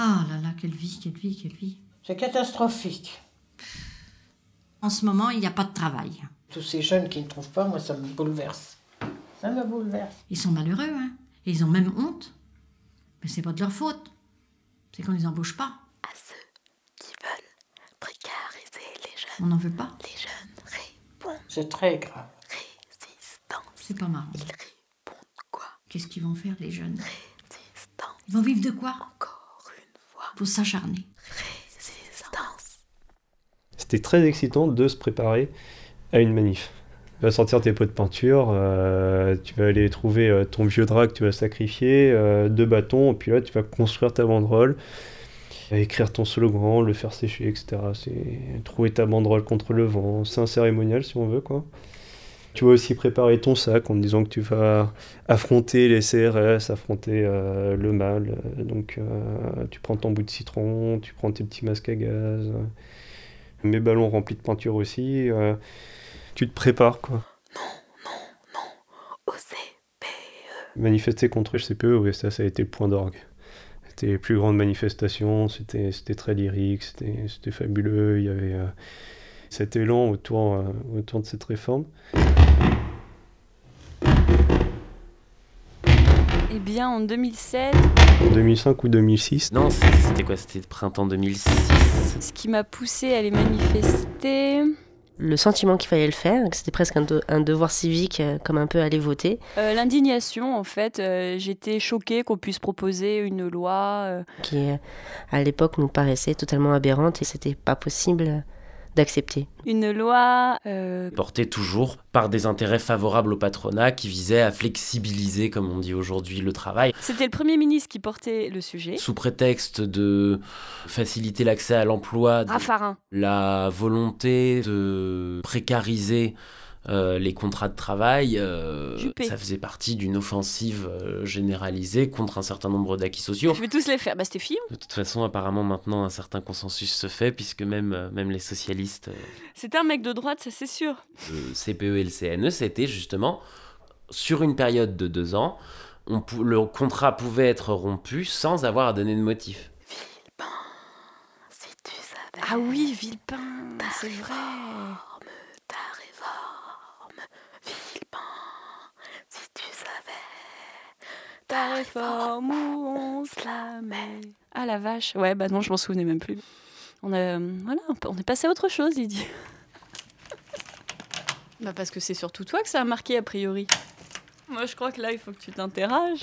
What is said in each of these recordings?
Ah là là, quelle vie, quelle vie, quelle vie. C'est catastrophique. En ce moment, il n'y a pas de travail. Tous ces jeunes qui ne trouvent pas, moi, ça me bouleverse. Ça me bouleverse. Ils sont malheureux, hein. Et ils ont même honte. Mais c'est pas de leur faute. C'est qu'on les embauche pas. À ceux qui veulent précariser les jeunes, On n'en veut pas. les jeunes répondent C'est très grave. résistance. C'est pas marrant. Ils répondent quoi? Qu'est-ce qu'ils vont faire, les jeunes? Résistance. Ils vont vivre de quoi? Faut s'acharner. résistance. C'était très excitant de se préparer à une manif. Tu vas sortir tes pots de peinture, euh, tu vas aller trouver euh, ton vieux drap que tu vas sacrifier, euh, deux bâtons, et puis là tu vas construire ta banderole, écrire ton slogan, le faire sécher, etc. C'est trouver ta banderole contre le vent, c'est un cérémonial si on veut quoi. Tu vas aussi préparer ton sac en disant que tu vas affronter les CRS, affronter euh, le mal. Euh, Donc euh, tu prends ton bout de citron, tu prends tes petits masques à gaz, mes ballons remplis de peinture aussi. euh, tu te prépares quoi. Au CPE. Manifester contre le CPE, oui, ça, ça a été le point d'orgue. C'était les plus grandes manifestations, c'était très lyrique, c'était c'était fabuleux. Il y avait cet élan autour, euh, autour de cette réforme. Eh bien, en 2007, En 2005 ou 2006, Non, c'était c'était quoi? C'était printemps 2006. ce qui m'a poussé à aller manifester, Le sentiment qu'il fallait le faire, que c'était presque un, de- un devoir civique, euh, comme un peu aller voter, euh, l'indignation, en fait, euh, j'étais choquée qu'on puisse proposer une loi. euh, qui euh, à l'époque nous paraissait totalement aberrante et c'était pas possible euh, d'accepter. une loi euh, Porté toujours par des intérêts favorables au patronat qui visaient à flexibiliser, comme on dit aujourd'hui, le travail. C'était le Premier ministre qui portait le sujet. Sous prétexte de faciliter l'accès à l'emploi, de la volonté de précariser euh, les contrats de travail, euh, ça faisait partie d'une offensive euh, généralisée contre un certain nombre d'acquis sociaux. Je vais tous les faire. Bah, c'était film. De toute façon, apparemment, maintenant, un certain consensus se fait, puisque même, même les socialistes, euh, C'était un mec de droite, ça c'est sûr. le CPE et le CNE, c'était justement sur une période de deux ans, on le contrat pouvait être rompu sans avoir à donner de motif. Si tu savais Ah oui, Villepin, c'est vrai. ta réforme, Villepin, si tu savais Ta réforme où on se la met. Ah la vache. Ouais, bah non, je m'en souvenais même plus. On a, euh, voilà, on est passé à autre chose, Lydie. bah parce que c'est surtout toi que ça a marqué a priori. Moi, je crois que là, il faut que tu t'interroges.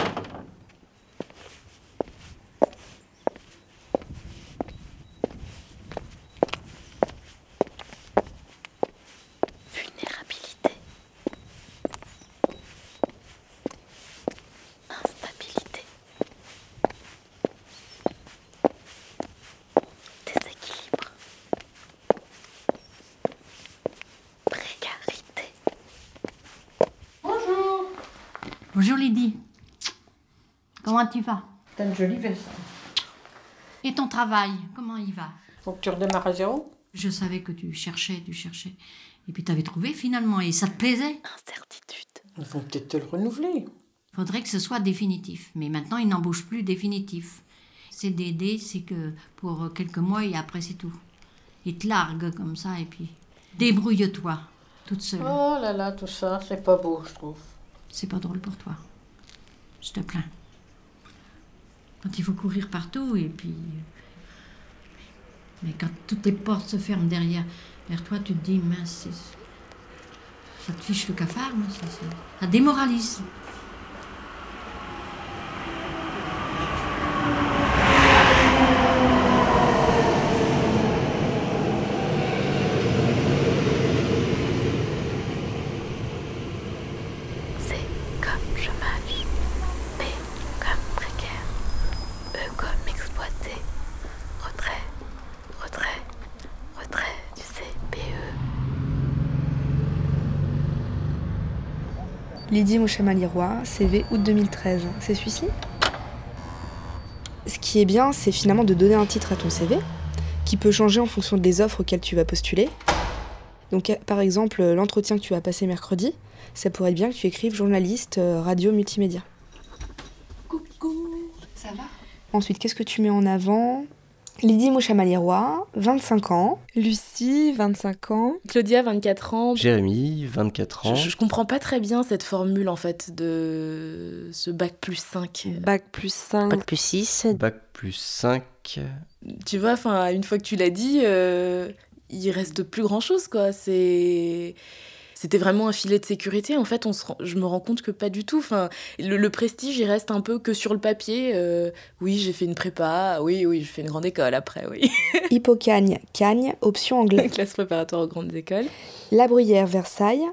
Bonjour Lydie. Comment tu vas? T'as une jolie veste. Et ton travail, comment il va? Faut que tu redémarres à zéro. Je savais que tu cherchais, tu cherchais. Et puis t'avais trouvé finalement, et ça te plaisait? Incertitude, Ils vont peut-être te le renouveler. Faudrait que ce soit définitif. Mais maintenant, ils n'embauchent plus définitif. CDD, c'est que pour quelques mois et après, c'est tout. Ils te larguent comme ça et puis débrouille-toi, toute seule. Oh là là, tout ça, c'est pas beau, je trouve. C'est pas drôle pour toi. Je te plains. Quand il faut courir partout et puis. Mais quand toutes les portes se ferment derrière, toi, tu te dis, mince, ça te fiche le cafard, ça démoralise. C comme chômage, P comme précaire, E comme exploité, retrait, retrait, retrait du CPE. Lydie Mouchamali-Roy, CV août 2013. C'est celui-ci? Ce qui est bien, c'est finalement de donner un titre à ton CV, qui peut changer en fonction des offres auxquelles tu vas postuler. Donc, euh, par exemple, l'entretien que tu vas passer mercredi, ça pourrait être bien que tu écrives journaliste euh, radio multimédia. Coucou, ça va? Ensuite, qu'est-ce que tu mets en avant? Lydie Mouchamalirois, 25 ans. Lucie, 25 ans. Claudia, 24 ans. Jérémy, 24 ans. Je, je comprends pas très bien cette formule en fait de ce bac plus 5. Bac plus 5. Bac plus 6. Bac plus 5. Tu vois, enfin, une fois que tu l'as dit, euh, il reste plus grand chose quoi. C'est c'était vraiment un filet de sécurité. En fait, on se rend- je me rends compte que pas du tout. Enfin, le, le prestige, il reste un peu que sur le papier. Euh, oui, j'ai fait une prépa. Oui, oui, j'ai fait une grande école après, oui. Hippocagne, Cagne, option anglais. Classe préparatoire aux grandes écoles. La Bruyère, Versailles,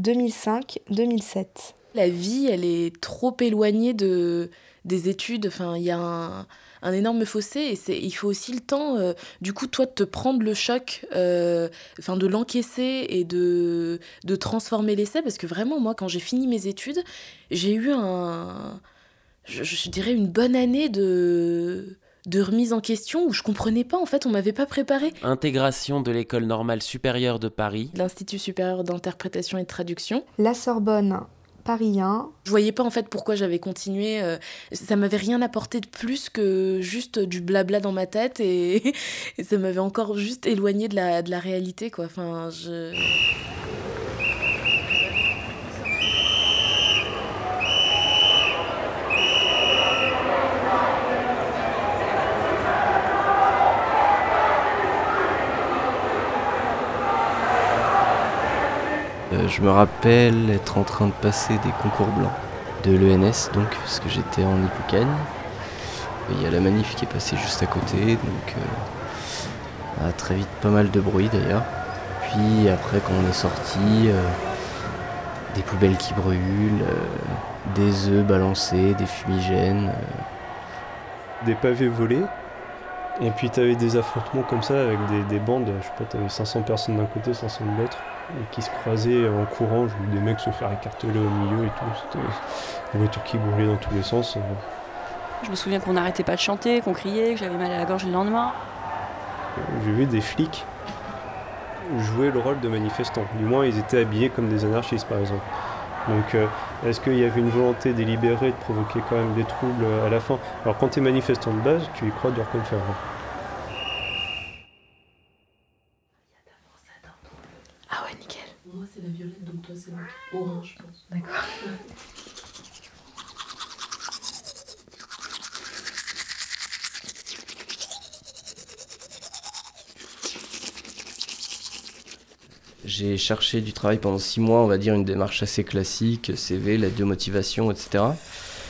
2005-2007. La vie, elle est trop éloignée de, des études. Enfin, il y a un, un énorme fossé et c'est, il faut aussi le temps, euh, du coup, toi, de te prendre le choc, euh, enfin, de l'encaisser et de, de transformer l'essai. Parce que vraiment, moi, quand j'ai fini mes études, j'ai eu un, je, je dirais, une bonne année de de remise en question où je comprenais pas en fait on m'avait pas préparé Intégration de l'école normale supérieure de Paris. l'Institut supérieur d'interprétation et de traduction La Sorbonne, Paris 1. Je voyais pas en fait pourquoi j'avais continué. euh, ça m'avait rien apporté de plus que juste du blabla dans ma tête et, et ça m'avait encore juste éloigné de la, de la réalité quoi. Enfin, je... Euh, je me rappelle être en train de passer des concours blancs de l'ENS, donc, parce que j'étais en Hippocagne. Et Il y a la manif qui est passée juste à côté, donc euh, très vite pas mal de bruit d'ailleurs. Puis après, quand on est sorti, euh, des poubelles qui brûlent, euh, des œufs balancés, des fumigènes. des pavés volés. Et puis t'avais des affrontements comme ça avec des, des bandes, je sais pas, t'avais 500 personnes d'un côté, 500 de l'autre, et qui se croisaient en courant, je voyais des mecs se faire écarteler au milieu et tout, c'était des voitures qui brûlaient dans tous les sens. euh. Je me souviens qu'on n'arrêtait pas de chanter, qu'on criait, que j'avais mal à la gorge le lendemain. J'ai vu des flics jouer le rôle de manifestants, du moins ils étaient habillés comme des anarchistes par exemple. Donc euh, est-ce qu'il y avait une volonté délibérée de provoquer quand même des troubles euh, à la fin? Alors quand t'es manifestant de base, tu y crois dur comme fer. hein. Ah ouais, nickel. Moi c'est la violette donc toi c'est orange je pense. D'accord. J'ai cherché du travail pendant six mois, on va dire une démarche assez classique, CV, lettre de motivation, etc.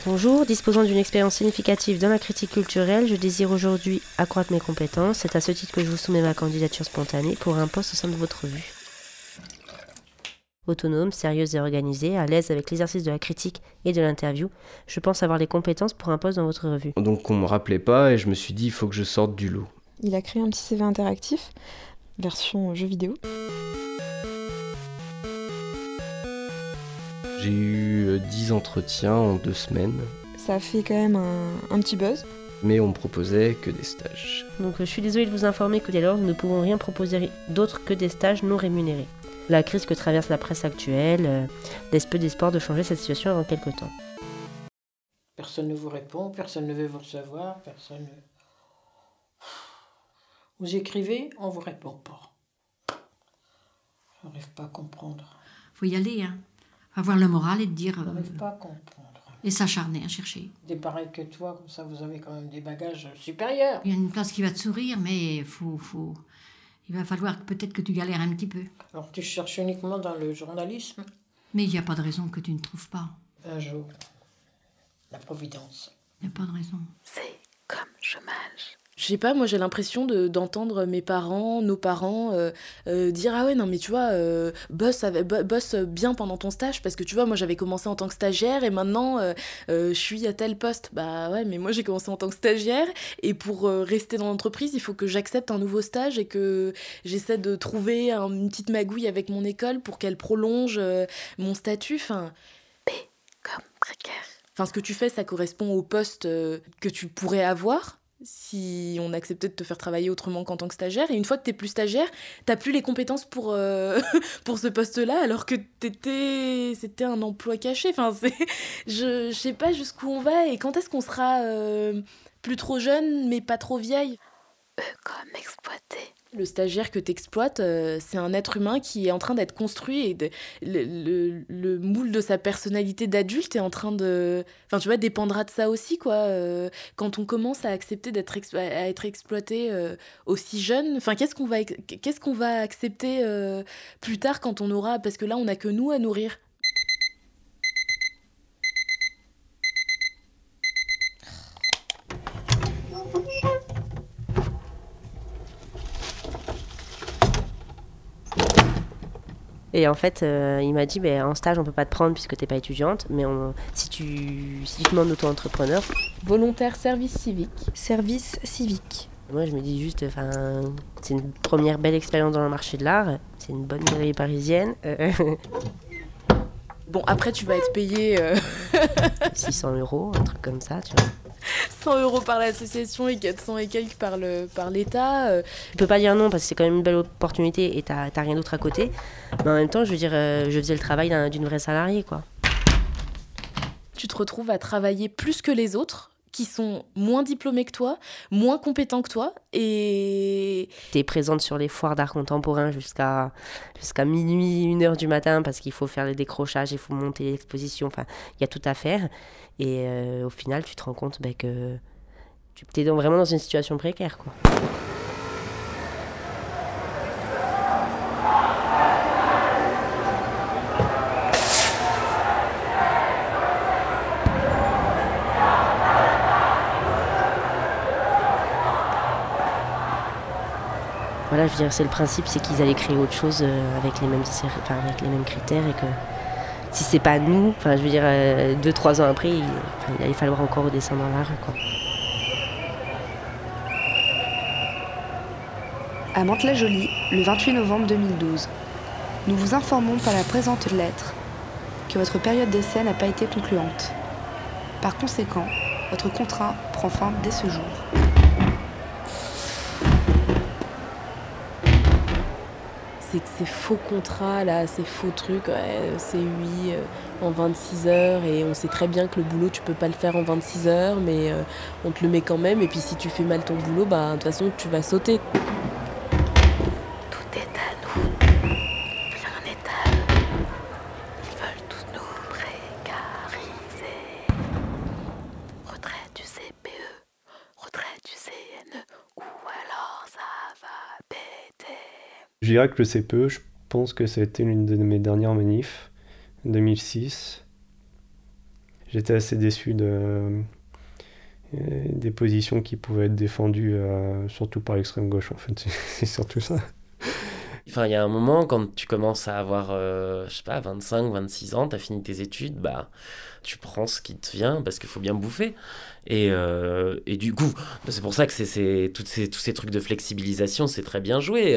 Bonjour, disposant d'une expérience significative dans la critique culturelle, je désire aujourd'hui accroître mes compétences. C'est à ce titre que je vous soumets ma candidature spontanée pour un poste au sein de votre revue. Autonome, sérieuse et organisée, à l'aise avec l'exercice de la critique et de l'interview, je pense avoir les compétences pour un poste dans votre revue. Donc on me rappelait pas et je me suis dit il faut que je sorte du lot. Il a créé un petit CV interactif, version jeu vidéo. J'ai eu euh, 10 entretiens en deux semaines, Ça a fait quand même un, un petit buzz. mais on me proposait que des stages. Donc je suis désolée de vous informer que dès lors, nous ne pouvons rien proposer d'autre que des stages non rémunérés. La crise que traverse la presse actuelle euh, laisse peu d'espoir de changer cette situation avant quelque temps. Personne ne vous répond, personne ne veut vous recevoir, personne. ne- Vous écrivez, on vous répond pas. Je n'arrive pas à comprendre. faut y aller, hein. avoir le moral et de dire. Je euh, n'arrive pas à comprendre. et s'acharner à chercher. Des pareils que toi, comme ça, vous avez quand même des bagages supérieurs. Il y a une place qui va te sourire, mais faut, faut, il va falloir peut-être que tu galères un petit peu. Alors tu cherches uniquement dans le journalisme? Mais il n'y a pas de raison que tu ne trouves pas. Un jour, la providence. Il n'y a pas de raison. C'est comme chômage. Je sais pas, moi j'ai l'impression de- d'entendre mes parents, nos parents euh, euh, dire ah ouais non mais tu vois euh, bosse avec- bosse bien pendant ton stage parce que tu vois moi j'avais commencé en tant que stagiaire et maintenant euh, je suis à tel poste. Bah ouais mais moi j'ai commencé en tant que stagiaire et pour rester dans l'entreprise il faut que j'accepte un nouveau stage et que j'essaie de trouver un- une petite magouille avec mon école pour qu'elle prolonge mon statut. Enfin Comme précaire. Enfin, ce que tu fais, ça correspond au poste que tu pourrais avoir si on acceptait de te faire travailler autrement qu'en tant que stagiaire. Et une fois que t'es plus stagiaire, t'as plus les compétences pour, euh, pour ce poste-là, alors que t'étais, c'était un emploi caché. Enfin, c'est, je, je sais pas jusqu'où on va et quand est-ce qu'on sera euh, plus trop jeune, mais pas trop vieille? E comme. Le stagiaire que t'exploites, euh, c'est un être humain qui est en train d'être construit et de- le, le- le moule de sa personnalité d'adulte est en train de. Enfin, tu vois, dépendra de ça aussi, quoi. Euh, quand on commence à accepter d'être à être exploité euh, aussi jeune, enfin, qu'est-ce qu'on va, qu'est-ce qu'on va accepter euh, plus tard quand on aura. Parce que là, on n'a que nous à nourrir. Et en fait, euh, il m'a dit, ben, en stage, on peut pas te prendre puisque t'es pas étudiante, mais on- si, tu, si tu te demandes auto-entrepreneur, Volontaire service civique. Service civique. moi je me dis juste, enfin, c'est une première belle expérience dans le marché de l'art, c'est une bonne galerie parisienne, euh, Bon, après, tu vas être payé euh, 600 euros, un truc comme ça, tu vois. 100 euros par l'association et 400 et quelques par le par l'État. euh, Tu peux pas dire non parce que c'est quand même une belle opportunité et t'as t'as rien d'autre à côté, mais en même temps, je veux dire, euh, je faisais le travail d'un- d'une vraie salariée, quoi. tu te retrouves à travailler plus que les autres qui sont moins diplômés que toi, moins compétents que toi et T'es présente sur les foires d'art contemporain jusqu'à jusqu'à minuit, une heure du matin parce qu'il faut faire les décrochages, il faut monter l'exposition, enfin, il y a tout à faire. Et euh, au final, tu te rends compte ben, que tu es donc vraiment dans une situation précaire, quoi. Voilà, je veux dire, c'est le principe, c'est qu'ils allaient créer autre chose euh, avec les mêmes, critères et que si c'est pas nous, enfin, je veux dire, euh, deux, trois ans après, il, enfin, allait falloir encore redescendre dans la rue. À Mantes-la-Jolie, le 28 novembre 2012. Nous vous informons par la présente lettre que votre période d'essai n'a pas été concluante. Par conséquent, votre contrat prend fin dès ce jour. C'est que ces faux contrats là, ces faux trucs, c'est oui euh, en 26 heures et on sait très bien que le boulot tu peux pas le faire en 26 heures mais euh, on te le met quand même et puis si tu fais mal ton boulot bah de toute façon tu vas sauter. Tout est à nous. Rien n'est à eux. Ils veulent tous nous précariser. Retraite du CPE, retraite du CNE, ou alors ça va péter. Je dirais que le CPE, je pense que ça a été l'une de mes dernières manifs, 2006. J'étais assez déçu de, euh, des positions qui pouvaient être défendues, euh, surtout par l'extrême gauche, en fait. C'est surtout ça. Enfin, il y a un moment, quand tu commences à avoir, euh, je sais pas, 25, 26 ans, tu as fini tes études, bah, tu prends ce qui te vient parce qu'il faut bien bouffer. Et, euh, et du coup, c'est pour ça que c'est, toutes ces, tous ces trucs de flexibilisation, c'est très bien joué.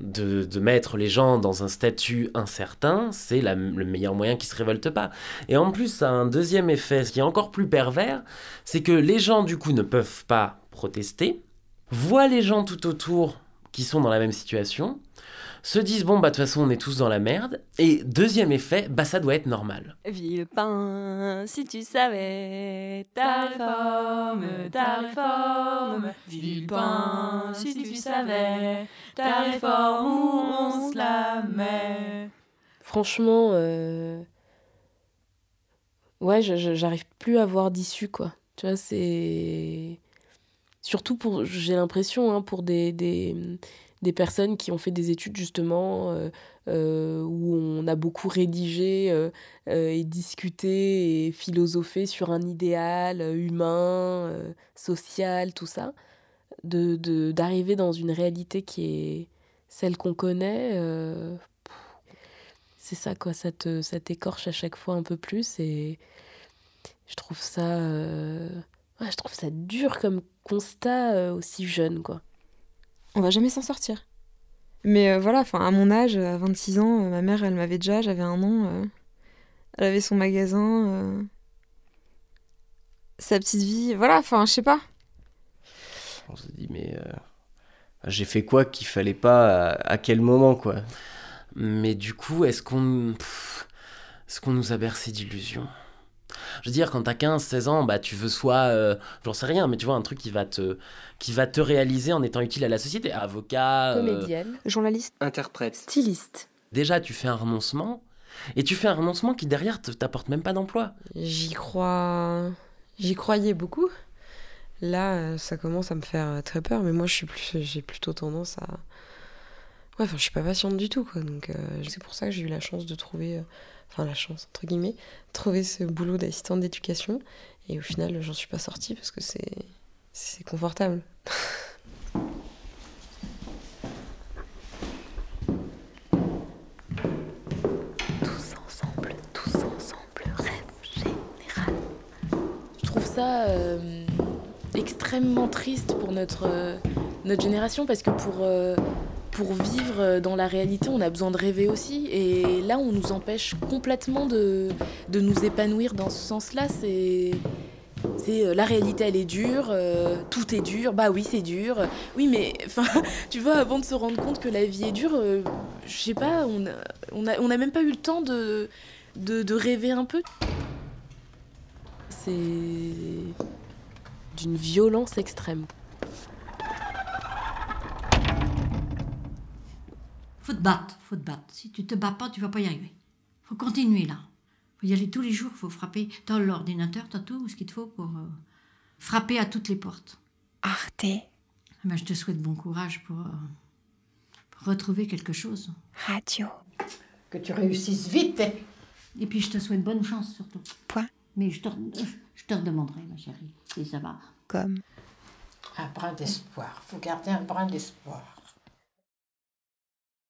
De, de mettre les gens dans un statut incertain, c'est le meilleur moyen qu'ils se révoltent pas. Et en plus, ça a un deuxième effet, ce qui est encore plus pervers, c'est que les gens, du coup, ne peuvent pas protester, voient les gens tout autour qui sont dans la même situation, se disent bon bah de toute façon on est tous dans la merde et deuxième effet bah ça doit être normal. Villepin, si tu savais ta réforme, ta réforme. Villepin, si tu savais ta réforme où on se la met. Franchement, euh, ouais, j'arrive plus à voir d'issue, quoi. Tu vois, c'est. Surtout pour, j'ai l'impression, hein, pour des, des, des personnes qui ont fait des études, justement, euh, euh, où on a beaucoup rédigé euh, et discuté et philosophé sur un idéal humain, social, tout ça. De, de, d'arriver dans une réalité qui est celle qu'on connaît. c'est ça quoi ça te ça t'écorche à chaque fois un peu plus et je trouve ça je trouve ça dur comme constat aussi jeune quoi On va jamais s'en sortir. Mais euh, voilà, enfin, à mon âge, à 26 ans, euh, ma mère, elle m'avait déjà, j'avais un an. euh, elle avait son magasin, euh, sa petite vie. Voilà, enfin, je sais pas. On se dit, mais euh, j'ai fait quoi qu'il fallait pas à, à quel moment, quoi? Mais du coup est-ce qu'on est-ce qu'on nous a bercé d'illusions? Je veux dire, quand t'as 15, 16 ans, bah, tu veux soit, euh, j'en sais rien, mais tu vois, un truc qui va te, qui va te réaliser en étant utile à la société. Avocat. euh, Comédienne, Journaliste, Interprète. styliste. déjà, tu fais un renoncement. Et tu fais un renoncement qui, derrière, te- t'apporte même pas d'emploi. j'y crois. J'y croyais beaucoup. Là, euh, ça commence à me faire très peur, mais moi, je suis plus, j'ai plutôt tendance à. Ouais, enfin, je suis pas patiente du tout, quoi. Donc, euh, c'est pour ça que j'ai eu la chance de trouver. Enfin, la chance, entre guillemets, trouver ce boulot d'assistante d'éducation. Et au final, j'en suis pas sortie parce que c'est. C'est confortable. Tous ensemble, tous ensemble, rêve général. Je trouve ça euh, extrêmement triste pour notre, euh, notre génération parce que pour, euh, pour vivre dans la réalité, on a besoin de rêver aussi. Et là, on nous empêche complètement de, nous épanouir dans ce sens-là. C'est. C'est euh, la réalité, elle est dure, euh, tout est dur, bah oui, c'est dur. Oui, mais tu vois, avant de se rendre compte que la vie est dure, euh, je sais pas, on a, on, même pas eu le temps de rêver un peu. C'est d'une violence extrême. Faut te battre, faut te battre. Si tu te bats pas, tu vas pas y arriver. Faut continuer là. Faut y aller tous les jours, faut frapper. T'as l'ordinateur, t'as tout ce qu'il te faut pour euh, frapper à toutes les portes. Arte Eh ben, je te souhaite bon courage pour, euh, pour retrouver quelque chose. Radio. Que tu réussisses vite. hein. Et puis je te souhaite bonne chance surtout. Point. Mais je te, je te redemanderai, ma chérie, si ça va. Comme? Un brin d'espoir. faut garder un brin d'espoir.